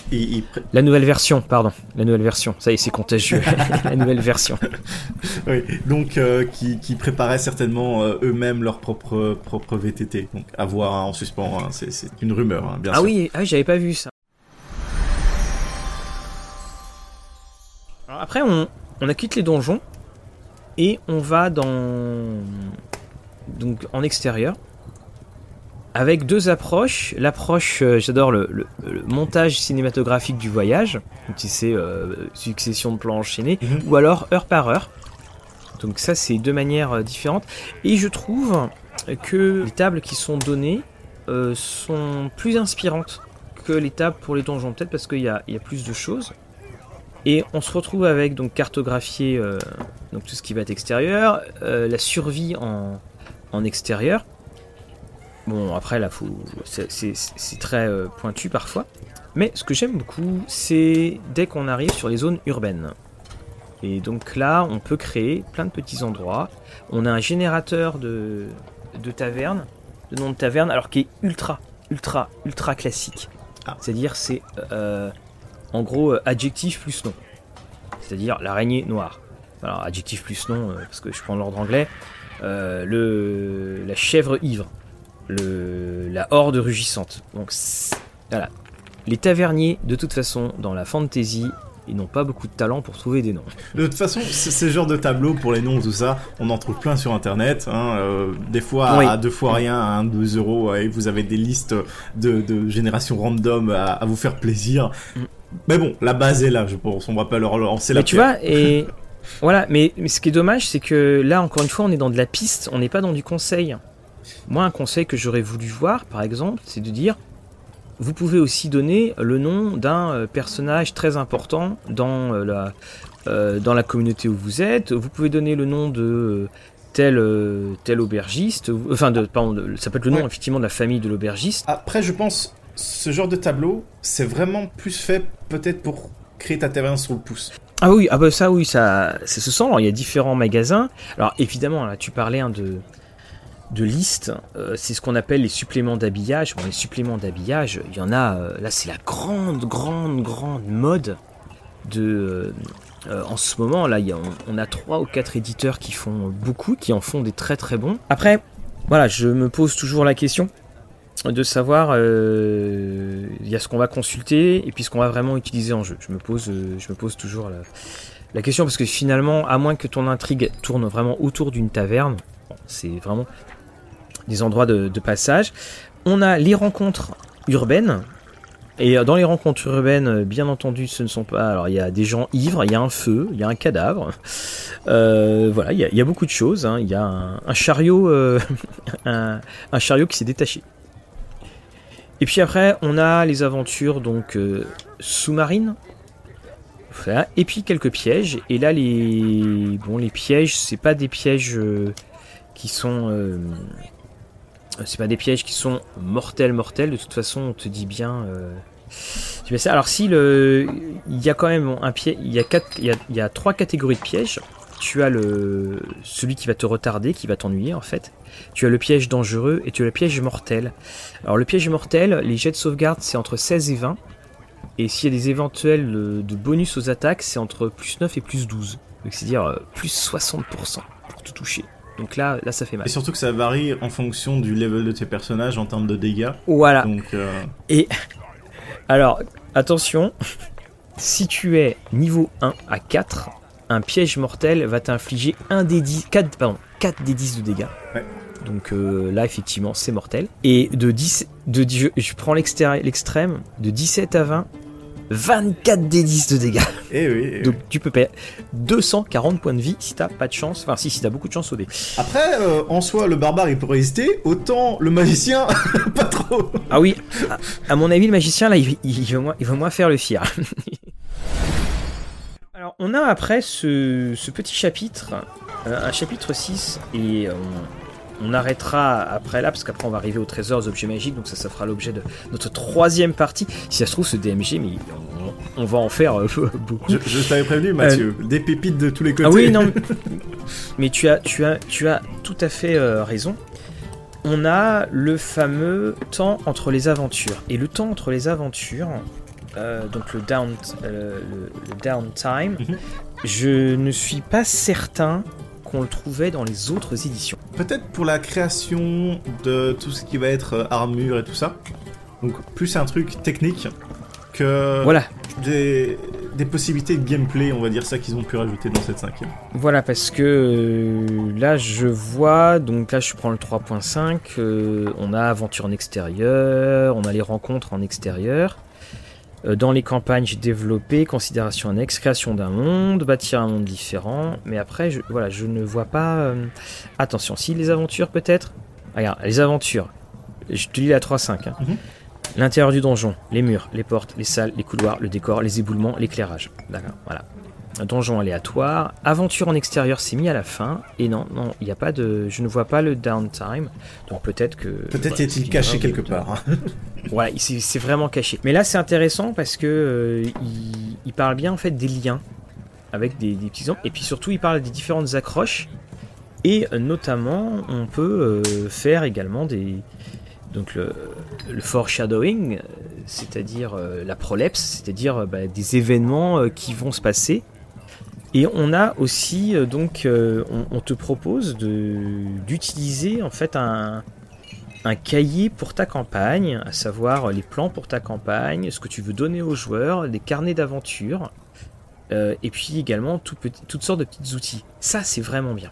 La nouvelle version, pardon, la nouvelle version. Ça y est, c'est contagieux. (laughs) la nouvelle version. oui, donc euh, qui, qui préparaient certainement euh, eux-mêmes leur propre propre VTT. Donc à voir hein, en suspens, hein, c'est c'est une rumeur, hein, bien Ah sûr. oui, ah, oui, j'avais pas vu ça. Alors après, on, on quitte les donjons et on va dans donc en extérieur avec deux approches. L'approche, euh, j'adore le, le- le montage cinématographique du voyage, donc tu sais, euh, succession de plans enchaînés, Mhm. ou alors heure par heure. Donc ça, c'est deux manières euh, différentes. Et je trouve que les tables qui sont données euh, sont plus inspirantes que les tables pour les donjons, peut-être parce qu'il y a, il y a plus de choses. Et on se retrouve avec donc cartographier donc tout ce qui va être extérieur, la survie en, en extérieur. Bon après là faut c'est- très euh, pointu parfois. Mais ce que j'aime beaucoup c'est dès qu'on arrive sur les zones urbaines. Et donc là on peut créer plein de petits endroits. On a un générateur de, de taverne, de nom de taverne, alors qui est ultra, ultra, ultra classique. Ah. C'est-à-dire c'est euh, en gros euh, adjectif plus nom. C'est-à-dire l'araignée noire. Alors adjectif plus nom, parce que je prends l'ordre anglais. Euh, le, la chèvre ivre. Le, la horde rugissante. Donc voilà. Les taverniers, de toute façon, dans la fantasy, ils n'ont pas beaucoup de talent pour trouver des noms. De toute façon, ces genres de tableaux pour les noms, tout ça, on en trouve plein sur internet. Hein, euh, des fois Oui. à deux fois rien, à un, deux euros, et vous avez des listes de, de générations random à, à vous faire plaisir. Mm. Mais bon, la base est là, je pense. On va pas leur lancer la Mais tu vois, et (laughs) voilà, mais, mais ce qui est dommage, c'est que là, encore une fois, on est dans de la piste, on n'est pas dans du conseil. Moi, un conseil que j'aurais voulu voir, par exemple, c'est de dire vous pouvez aussi donner le nom d'un euh, personnage très important dans, euh, la, euh, dans la communauté où vous êtes. Vous pouvez donner le nom de tel, tel aubergiste. Enfin, de, pardon, de- ça peut être le nom Ouais. effectivement de la famille de l'aubergiste. Après, je pense, ce genre de tableau, c'est vraiment plus fait peut-être pour créer ta taverne sur le pouce. Ah oui, ah bah ça oui, ça, ça se sent. Alors, il y a différents magasins. Alors évidemment, là, tu parlais hein, de de listes. Euh, c'est ce qu'on appelle les suppléments d'habillage. Bon, les suppléments d'habillage, il y en a. euh, là, c'est la grande, grande, grande mode de. euh, en ce moment, là, on, a trois ou quatre éditeurs qui font beaucoup, qui en font des très très bons. Après, voilà, je me pose toujours la question de savoir il y a ce qu'on va consulter et puis ce qu'on va vraiment utiliser en jeu. Je me pose, toujours la, question parce que finalement, à moins que ton intrigue tourne vraiment autour d'une taverne, c'est vraiment des endroits de, passage. On a les rencontres urbaines. Et dans les rencontres urbaines, euh, bien entendu, ce ne sont pas. Alors, il y a des gens ivres, il y a un feu, il y a un cadavre. Euh, voilà, il y, a, beaucoup de choses. hein. Il y a un, chariot, euh, (laughs) un, chariot qui s'est détaché. Et puis après, on a les aventures donc euh, sous-marines. Voilà. Et puis quelques pièges. Et là, les bon, les pièges, c'est pas des pièges euh, qui sont, euh, c'est pas des pièges qui sont mortels, mortels. De toute façon, on te dit bien. euh, ça. Alors si le, il y a quand même un piège. Il y a quatre, il trois catégories de pièges. Tu as le celui qui va te retarder, qui va t'ennuyer en fait. Tu as le piège dangereux et tu as le piège mortel. Alors le piège mortel, les jets de sauvegarde c'est entre 16 et 20. Et s'il y a des éventuels euh, de bonus aux attaques, c'est entre plus 9 et plus 12. Donc c'est-à-dire euh, plus 60% pour te toucher. Donc là, là ça fait mal. Et surtout que ça varie en fonction du level de tes personnages en termes de dégâts. Voilà. Donc, euh, (laughs) Alors, attention, (laughs) si tu es niveau 1 à 4, un piège mortel va t'infliger 1 des 10, 4, pardon, 4 des 10 de dégâts. Ouais. Donc euh, là, effectivement, c'est mortel. Et de 10, de, dix- je, je prends l'extrême, de 17 à 20, 24 des 10 de dégâts. Et oui. eh Donc oui. tu peux perdre 240 points de vie si t'as pas de chance. Enfin, si, si t'as beaucoup de chance au dé. Après, euh, en soi, le barbare il peut résister, autant le magicien, (laughs) pas trop. Ah oui, à, à mon avis, le magicien, là, il, il, il va, moins, il va moins faire le fier. (laughs) Alors, on a après ce, ce petit chapitre, euh, un chapitre 6, et on, on arrêtera après là, parce qu'après on va arriver au trésor, aux objets magiques, donc ça, ça fera l'objet de notre troisième partie. Si ça se trouve, ce DMG, mais on, on va en faire euh, (laughs) beaucoup. Je, je t'avais prévenu, Mathieu. Des pépites de tous les côtés. Ah oui, non. (laughs) mais- tu as, tu as, tu as tout à fait euh, raison. On a le fameux temps entre les aventures. Et le temps entre les aventures, euh, donc le, down, euh, le, le downtime, Mhm. je ne suis pas certain qu'on le trouvait dans les autres éditions. Peut-être pour la création de tout ce qui va être euh, armure et tout ça. Donc plus un truc technique que Voilà, des, des possibilités de gameplay, on va dire ça, qu'ils ont pu rajouter dans cette cinquième. Voilà, parce que euh, là, je vois, donc là, je prends le 3.5, euh, on a aventure en extérieur, on a les rencontres en extérieur. Euh, dans les campagnes, j'ai développé considération annexe, création d'un monde, bâtir un monde différent. Mais après, je, voilà, je ne vois pas. euh, Attention, si les aventures peut-être? Regarde, les aventures. Je te lis la 3.5. hein. Mhm. L'intérieur du donjon, les murs, les portes, les salles, les couloirs, le décor, les éboulements, l'éclairage. D'accord, voilà. Un donjon aléatoire. Aventure en extérieur, c'est mis à la fin. Et non, non, il n'y a pas de. Je ne vois pas le downtime. Donc peut-être que. Peut-être voilà, c'est caché quelque part. (laughs) voilà, il- c'est vraiment caché. Mais là, c'est intéressant parce que euh, il, parle bien en fait des liens avec des, petits exemples. Et puis surtout, il parle des différentes accroches. Et euh, notamment, on peut euh, faire également des. Donc le, foreshadowing, c'est-à-dire la prolepse, c'est-à-dire bah, des événements qui vont se passer. Et on a aussi, donc, on, on te propose d'utiliser en fait un, un cahier pour ta campagne, à savoir les plans pour ta campagne, ce que tu veux donner aux joueurs, des carnets d'aventure, euh, et puis également tout petit- toutes sortes de petits outils. Ça, c'est vraiment bien.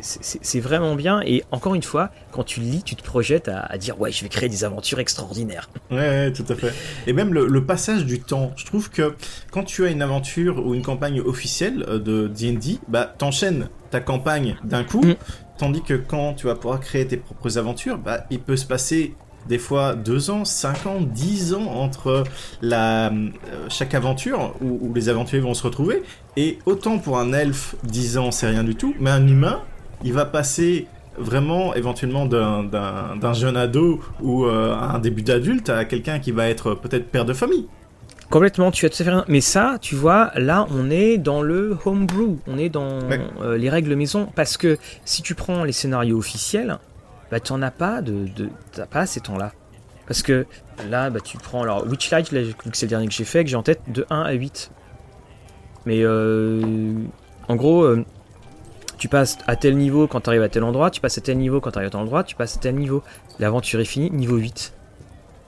C'est vraiment bien, et encore une fois, quand tu lis, tu te projettes à, à dire Ouais, je vais créer des aventures extraordinaires. Ouais, ouais, tout à fait. Et même le, le passage du temps. Je trouve que quand tu as une aventure ou une campagne officielle euh, de D&D, bah t'enchaînes ta campagne d'un coup, Mm. Tandis que quand tu vas pouvoir créer tes propres aventures, bah il peut se passer des fois deux ans, cinq ans, dix ans entre la euh, chaque aventure où, les aventuriers vont se retrouver. Et autant pour un elfe, dix ans c'est rien du tout, mais un humain, il va passer vraiment éventuellement d'un jeune ado ou euh, un début d'adulte à quelqu'un qui va être peut-être père de famille. Complètement, tu as tout à fait raison. Mais ça, tu vois, là, on est dans le homebrew, on est dans Ouais. euh, les règles maison, parce que si tu prends les scénarios officiels, bah, tu n'en as pas de, de t'as pas ces temps-là. Parce que là, bah, tu prends alors Witchlight, là, c'est le dernier que j'ai fait, que j'ai en tête de 1 à 8. Mais euh, en gros, euh, tu passes à tel niveau quand tu arrives à tel endroit, tu passes à tel niveau quand tu arrives à tel endroit, tu passes à tel niveau. L'aventure est finie, niveau 8.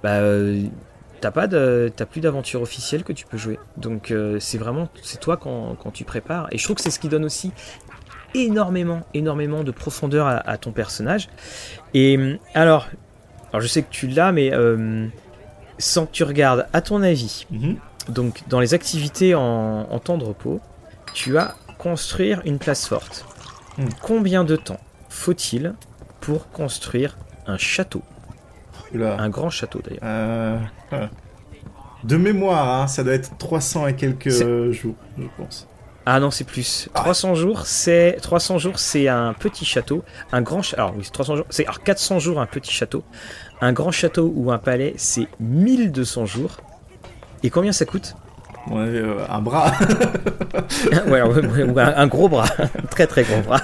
Bah, t'as pas de, t'as plus d'aventure officielle que tu peux jouer. Donc euh, c'est vraiment, c'est toi quand, quand tu prépares. Et je trouve que c'est ce qui donne aussi énormément, énormément de profondeur à, à ton personnage. Et hum, alors, alors je sais que tu l'as, mais euh, sans que tu regardes, à ton avis, Mhm. donc dans les activités en, en temps de repos, tu as construire une place forte. Hmm. Combien de temps faut-il pour construire un château? Oula. Un grand château d'ailleurs. Euh, ah. De mémoire, hein, ça doit être 300 et quelques jours, je pense. Ah non, c'est plus. Ah. 300 jours, c'est 300 jours, c'est un petit château, un grand château. Alors oui, c'est 300 jours, c'est alors 400 jours un petit château. Un grand château ou un palais, c'est 1200 jours. Et combien ça coûte? Ouais, euh, un bras. (laughs) ouais, alors, ouais, ouais, ouais, un, gros bras, un très très gros bras.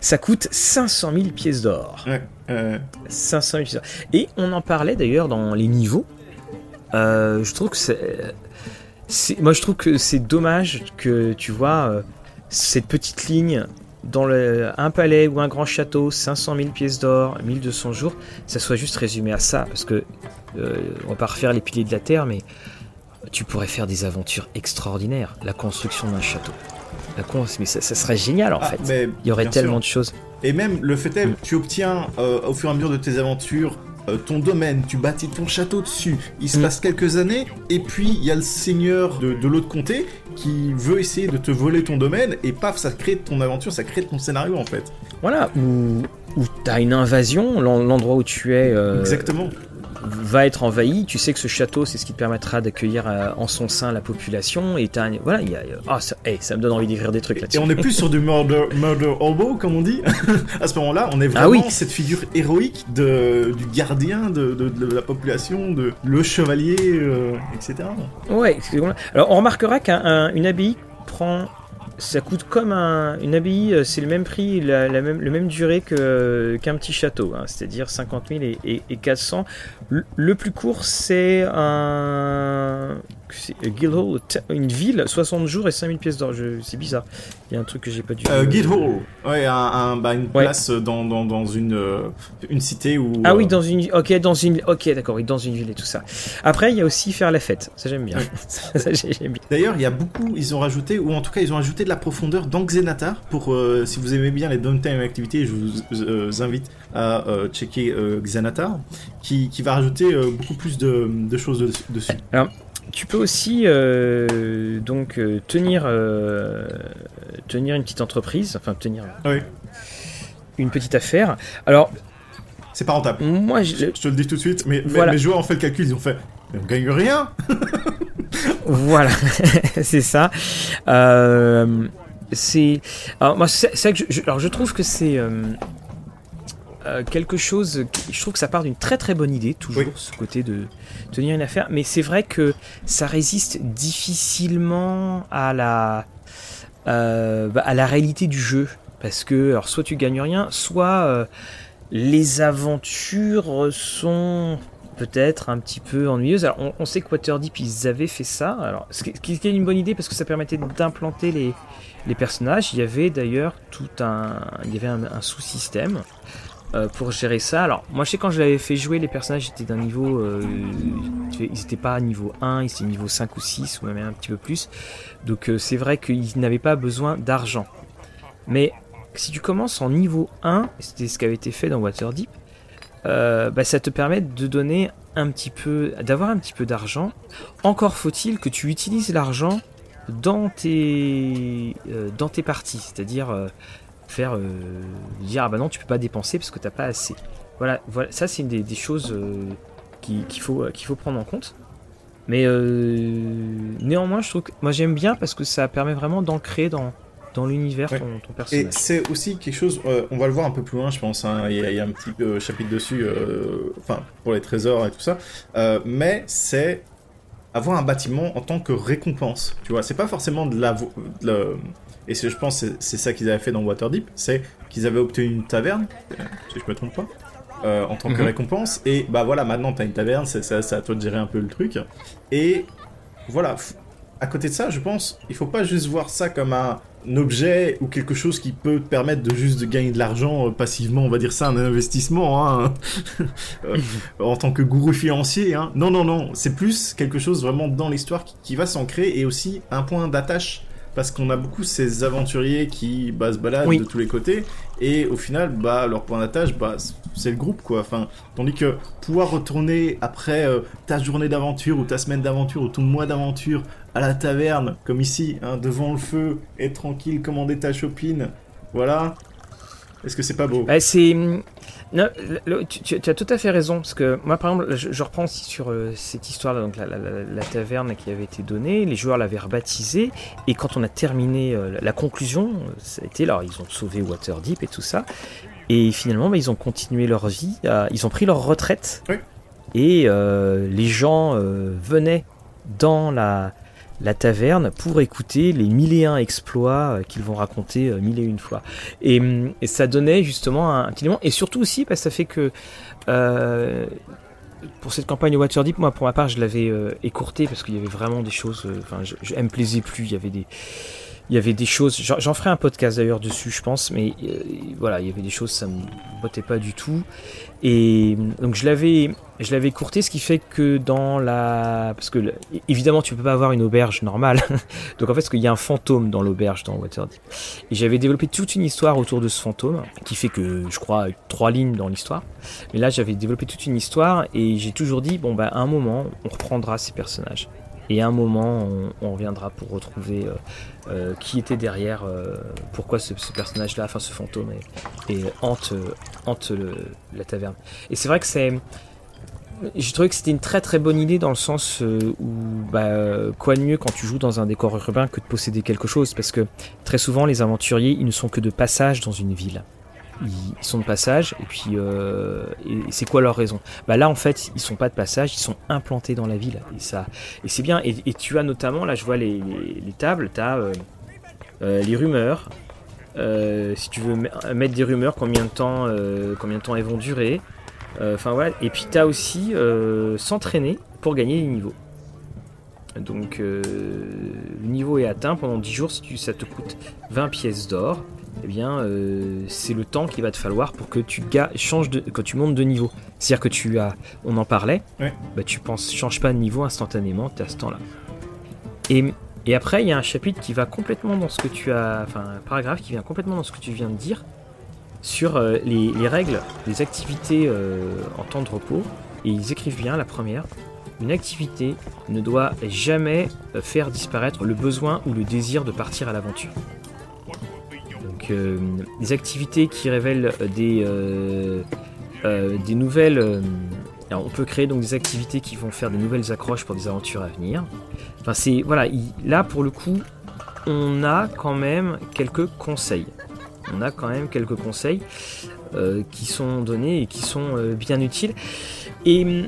Ça coûte 500 000 pièces d'or. ouais, euh, 500 000 pièces d'or. Et on en parlait d'ailleurs dans les niveaux. Euh, je trouve que c'est, c'est- moi je trouve que c'est dommage que tu vois euh, cette petite ligne dans le, un palais ou un grand château, 500 000 pièces d'or, 1200 jours, ça soit juste résumé à ça, parce que euh, on va pas refaire les piliers de la terre, mais tu pourrais faire des aventures extraordinaires, la construction d'un château. La cons- mais ça, ça serait génial en ah, fait. mais Il y aurait tellement sûr. de choses. Et même le fait est, Mm. tu obtiens euh, au fur et à mesure de tes aventures euh, ton domaine, tu bâtis ton château dessus, il se Mm. passe quelques années, et puis il y a le seigneur de, de l'autre comté qui veut essayer de te voler ton domaine, et paf, ça crée ton aventure, ça crée ton scénario en fait. Voilà, où, où t'as une invasion, l'en- l'endroit où tu es euh, Exactement. Va être envahi. Tu sais que ce château, c'est ce qui te permettra d'accueillir euh, en son sein la population. Et t'as un- voilà, y a, ah, ça, hey, ça me donne envie d'écrire des trucs Et là-dessus. on est plus sur du murder, (laughs) murder hobo, comme on dit. (laughs) à ce moment-là, on est Ah vraiment oui. cette figure héroïque de, du gardien de, de- de la population, de le chevalier, euh, etc. Ouais, excusez-moi. Alors on remarquera qu'une abbaye prend. Ça coûte comme un, une abbaye, euh, c'est le même prix, la, même, le même durée qu'un petit château, hein, c'est-à-dire 50 000 et, et, et 400. Le, le plus court, c'est un. C'est Guildhall, une ville, 60 jours et 5000 pièces d'or. C'est bizarre. Il y a un truc que j'ai pas dû. Euh, Guildhall, ouais, un, un- bah, une Ouais. place dans, dans, dans une, euh, une cité où. Ah oui, euh, dans une, ok, dans une, ok, d'accord, oui, dans une ville et tout ça. Après, il y a aussi faire la fête. Ça (laughs) j'aime bien. D'ailleurs, il y a beaucoup, ils ont rajouté, ou en tout cas, ils ont ajouté de la profondeur dans Xenatar. Pour, euh, si vous aimez bien les downtime activités, je vous euh, invite à euh, checker euh, Xenatar, qui, qui va rajouter euh, beaucoup plus de, de choses de- dessus. Tu peux aussi euh, donc euh, tenir euh, tenir une petite entreprise, enfin tenir Oui, une petite affaire. Alors c'est pas rentable. moi, je, Je te le dis tout de suite, mais, Voilà. mes joueurs ont fait le calcul, ils ont fait, mais on gagne rien. (laughs) (laughs) voilà, (laughs) c'est ça. C'est alors moi c'est que je, je- alors je trouve que c'est euh, quelque chose. qui- Je trouve que ça part d'une très très bonne idée toujours Oui. ce côté de tenir une affaire, mais c'est vrai que ça résiste difficilement à la euh, bah, à la réalité du jeu parce que alors soit tu gagnes rien, soit euh, les aventures sont peut-être un petit peu ennuyeuses. Alors on, on sait que Waterdeep ils avaient fait ça. Alors ce qui, est une bonne idée parce que ça permettait d'implanter les les personnages. Il y avait d'ailleurs tout un il y avait un, un sous-système euh, pour gérer ça. Alors, moi, je sais quand je l'avais fait jouer, les personnages étaient d'un niveau. euh, ils n'étaient pas niveau 1, ils étaient niveau 5 ou 6, ou même un petit peu plus. Donc, euh, c'est vrai qu'ils n'avaient pas besoin d'argent. Mais si tu commences en niveau 1, et c'était ce qui avait été fait dans Waterdeep, bah, ça te permet de donner un petit peu. d'avoir un petit peu d'argent. Encore faut-il que tu utilises l'argent dans tes, dans tes parties. C'est-à-dire. Faire euh, dire ah bah non tu peux pas dépenser parce que t'as pas assez voilà voilà ça c'est une des, des choses euh, qui- qu'il faut euh, qu'il faut prendre en compte mais euh, néanmoins je trouve que moi j'aime bien parce que ça permet vraiment d'ancrer dans dans l'univers Ouais. ton, ton Et personnage c'est aussi quelque chose, on va le voir un peu plus loin, je pense. hein, Il y, a- il y a un petit chapitre dessus, enfin pour les trésors et tout ça. Mais c'est avoir un bâtiment en tant que récompense. Tu vois, c'est pas forcément de la, de la- et c'est- je pense que c'est- ça qu'ils avaient fait dans Waterdeep, c'est qu'ils avaient obtenu une taverne, si je me trompe pas. euh, en tant que Mhm. récompense et bah voilà maintenant t'as une taverne c'est à toi de gérer un peu le truc et voilà à côté de ça, je pense, il faut pas juste voir ça comme un objet ou quelque chose qui peut te permettre de juste de gagner de l'argent euh, passivement, on va dire ça un investissement, hein, (laughs) euh, en tant que gourou financier. Hein. Non, non, non, c'est plus quelque chose vraiment dans l'histoire qui, qui va s'ancrer et aussi un point d'attache. Parce qu'on a beaucoup ces aventuriers qui bah, se baladent Oui. de tous les côtés et au final, bah, leur point d'attache, bah, c'est le groupe quoi. Enfin, tandis que pouvoir retourner après euh, ta journée d'aventure ou ta semaine d'aventure ou ton mois d'aventure à la taverne, comme ici, hein, devant le feu, et tranquille, commander ta chopine, voilà. Est-ce que c'est pas beau Bah, c'est. Non, le- le- tu, as tout à fait raison. Parce que moi, par exemple, je, je reprends aussi sur euh, cette histoire-là, donc la, la- la- la taverne qui avait été donnée. Les joueurs l'avaient rebaptisée. Et quand on a terminé euh, la, conclusion, euh, ça a été là. Ils ont sauvé Waterdeep et tout ça. Et finalement, bah, ils ont continué leur vie. ils ont pris leur retraite. Oui. Et euh, les gens venaient dans la, la taverne pour écouter les mille et un exploits euh, qu'ils vont raconter euh, mille et une fois. Et, et ça donnait justement un, petit élément. Et surtout aussi, parce que ça fait que euh, pour cette campagne Waterdeep, moi pour ma part, je l'avais euh, écourté parce qu'il y avait vraiment des choses. Enfin, je, je- me plaisait plus. Il y avait des il y avait des choses, j'en ferai un podcast d'ailleurs dessus, je pense, mais euh, voilà, il y avait des choses, ça me bottait pas du tout. Et donc je l'avais, je l'avais courté, ce qui fait que dans la, parce que évidemment tu peux pas avoir une auberge normale, (laughs) donc en fait, qu'il y a un fantôme dans l'auberge dans Waterdeep. Et j'avais développé toute une histoire autour de ce fantôme, qui fait que je crois trois lignes dans l'histoire. Mais là, j'avais développé toute une histoire et j'ai toujours dit bon bah à un moment, on reprendra ces personnages. Et à un moment, on, reviendra pour retrouver euh, euh, qui était derrière, euh, pourquoi ce, personnage-là, enfin ce fantôme, et, hante, hante la taverne. Et c'est vrai que c'est. J'ai trouvé que c'était une très très bonne idée dans le sens où, bah, quoi de mieux quand tu joues dans un décor urbain que de posséder quelque chose, parce que très souvent les aventuriers, ils ne sont que de passage dans une ville ils, sont de passage et puis euh, c'est quoi leur raison? Bah là en fait ils sont pas de passage, ils sont implantés dans la ville et ça et c'est bien et, tu as notamment là je vois les, tables, tu as euh, euh, les rumeurs. si tu veux mettre des rumeurs, combien de temps, combien de elles vont durer. Enfin. Et puis tu as aussi s'entraîner pour gagner des niveaux. Donc le niveau est atteint pendant 10 jours, ça te coûte 20 pièces d'or eh bien, euh, c'est le temps qu'il va te falloir pour que tu changes de, que tu montes de niveau. C'est-à-dire que tu as, on en parlait, bah, tu penses, change pas de niveau instantanément, tu as ce temps-là. Et, et, après, il y a un chapitre qui va complètement dans ce que tu as, enfin, un paragraphe qui vient complètement dans ce que tu viens de dire sur euh, les, règles des activités euh, en temps de repos. Et ils écrivent bien la première. Une activité ne doit jamais faire disparaître le besoin ou le désir de partir à l'aventure. Euh, des activités qui révèlent des, euh, euh, nouvelles. on peut créer donc des activités qui vont faire de nouvelles accroches pour des aventures à venir. Enfin, c'est voilà, là pour le coup, on a quand même quelques conseils. On a quand même quelques conseils qui sont donnés et qui sont bien utiles. Et,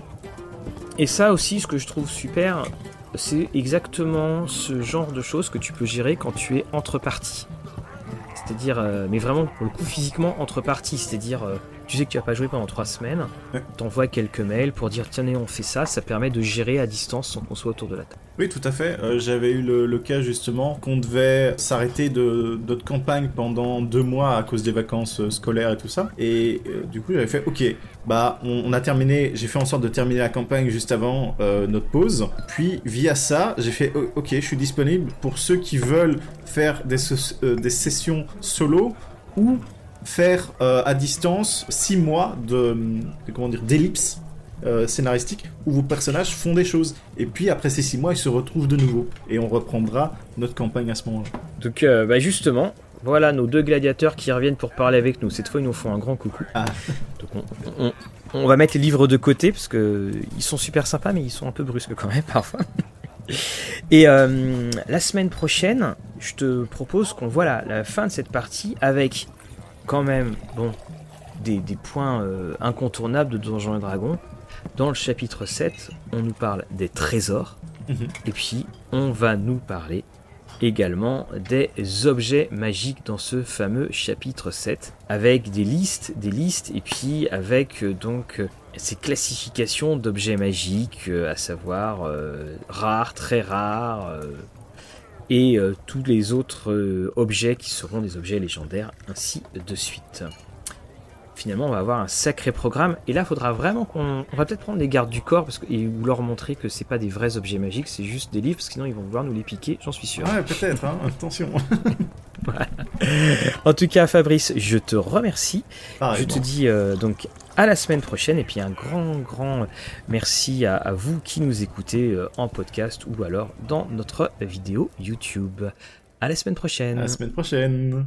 et ça aussi, ce que je trouve super, c'est exactement ce genre de choses que tu peux gérer quand tu es entre parties. C'est-à-dire, euh, mais vraiment pour le coup physiquement entre parties, c'est-à-dire euh, tu sais que tu vas pas joué pendant trois semaines, t'envoies quelques mails pour dire tiens on fait ça, ça permet de gérer à distance sans qu'on soit autour de la table. Oui tout à fait, euh, j'avais eu le, cas justement qu'on devait s'arrêter de notre campagne pendant deux mois à cause des vacances euh, scolaires et tout ça, et euh, du coup j'avais fait ok, bah on, a terminé, j'ai fait en sorte de terminer la campagne juste avant notre pause, puis via ça j'ai fait ok je suis disponible pour ceux qui veulent faire des, des sessions solo ou faire euh, à distance 6 mois de, comment dire d'ellipse euh, scénaristique où vos personnages font des choses et puis après ces 6 mois ils se retrouvent de nouveau et on reprendra notre campagne à ce moment-là. Donc euh, bah justement voilà nos deux gladiateurs qui reviennent pour parler avec nous. Cette fois ils nous font un grand coucou. Ah. Donc on, on, va mettre les livres de côté parce que ils sont super sympas mais ils sont un peu brusques quand même (laughs) parfois. Et la semaine prochaine, je te propose qu'on voit la, la, fin de cette partie avec quand même, bon, des, points euh, incontournables de Donjons et Dragons. Dans le chapitre 7, on nous parle des trésors. Mhm. Et puis, on va nous parler également des objets magiques dans ce fameux chapitre 7 avec des listes, des listes et puis avec euh, donc euh, ces classifications d'objets magiques, à savoir rares, très rares, et euh, tous les autres euh, objets qui seront des objets légendaires, ainsi de suite. Finalement, on va avoir un sacré programme, et là, il faudra vraiment qu'on. On va peut-être prendre les gardes du corps parce que... et leur montrer que c'est pas des vrais objets magiques, c'est juste des livres, parce que sinon ils vont vouloir nous les piquer, j'en suis sûr. Ouais, peut-être, hein attention. (laughs) En tout cas, Fabrice, je te remercie. Je te dis euh, donc à la semaine prochaine et puis un grand, grand merci à, vous qui nous écoutez euh, en podcast ou alors dans notre vidéo YouTube. À la semaine prochaine. À la semaine prochaine.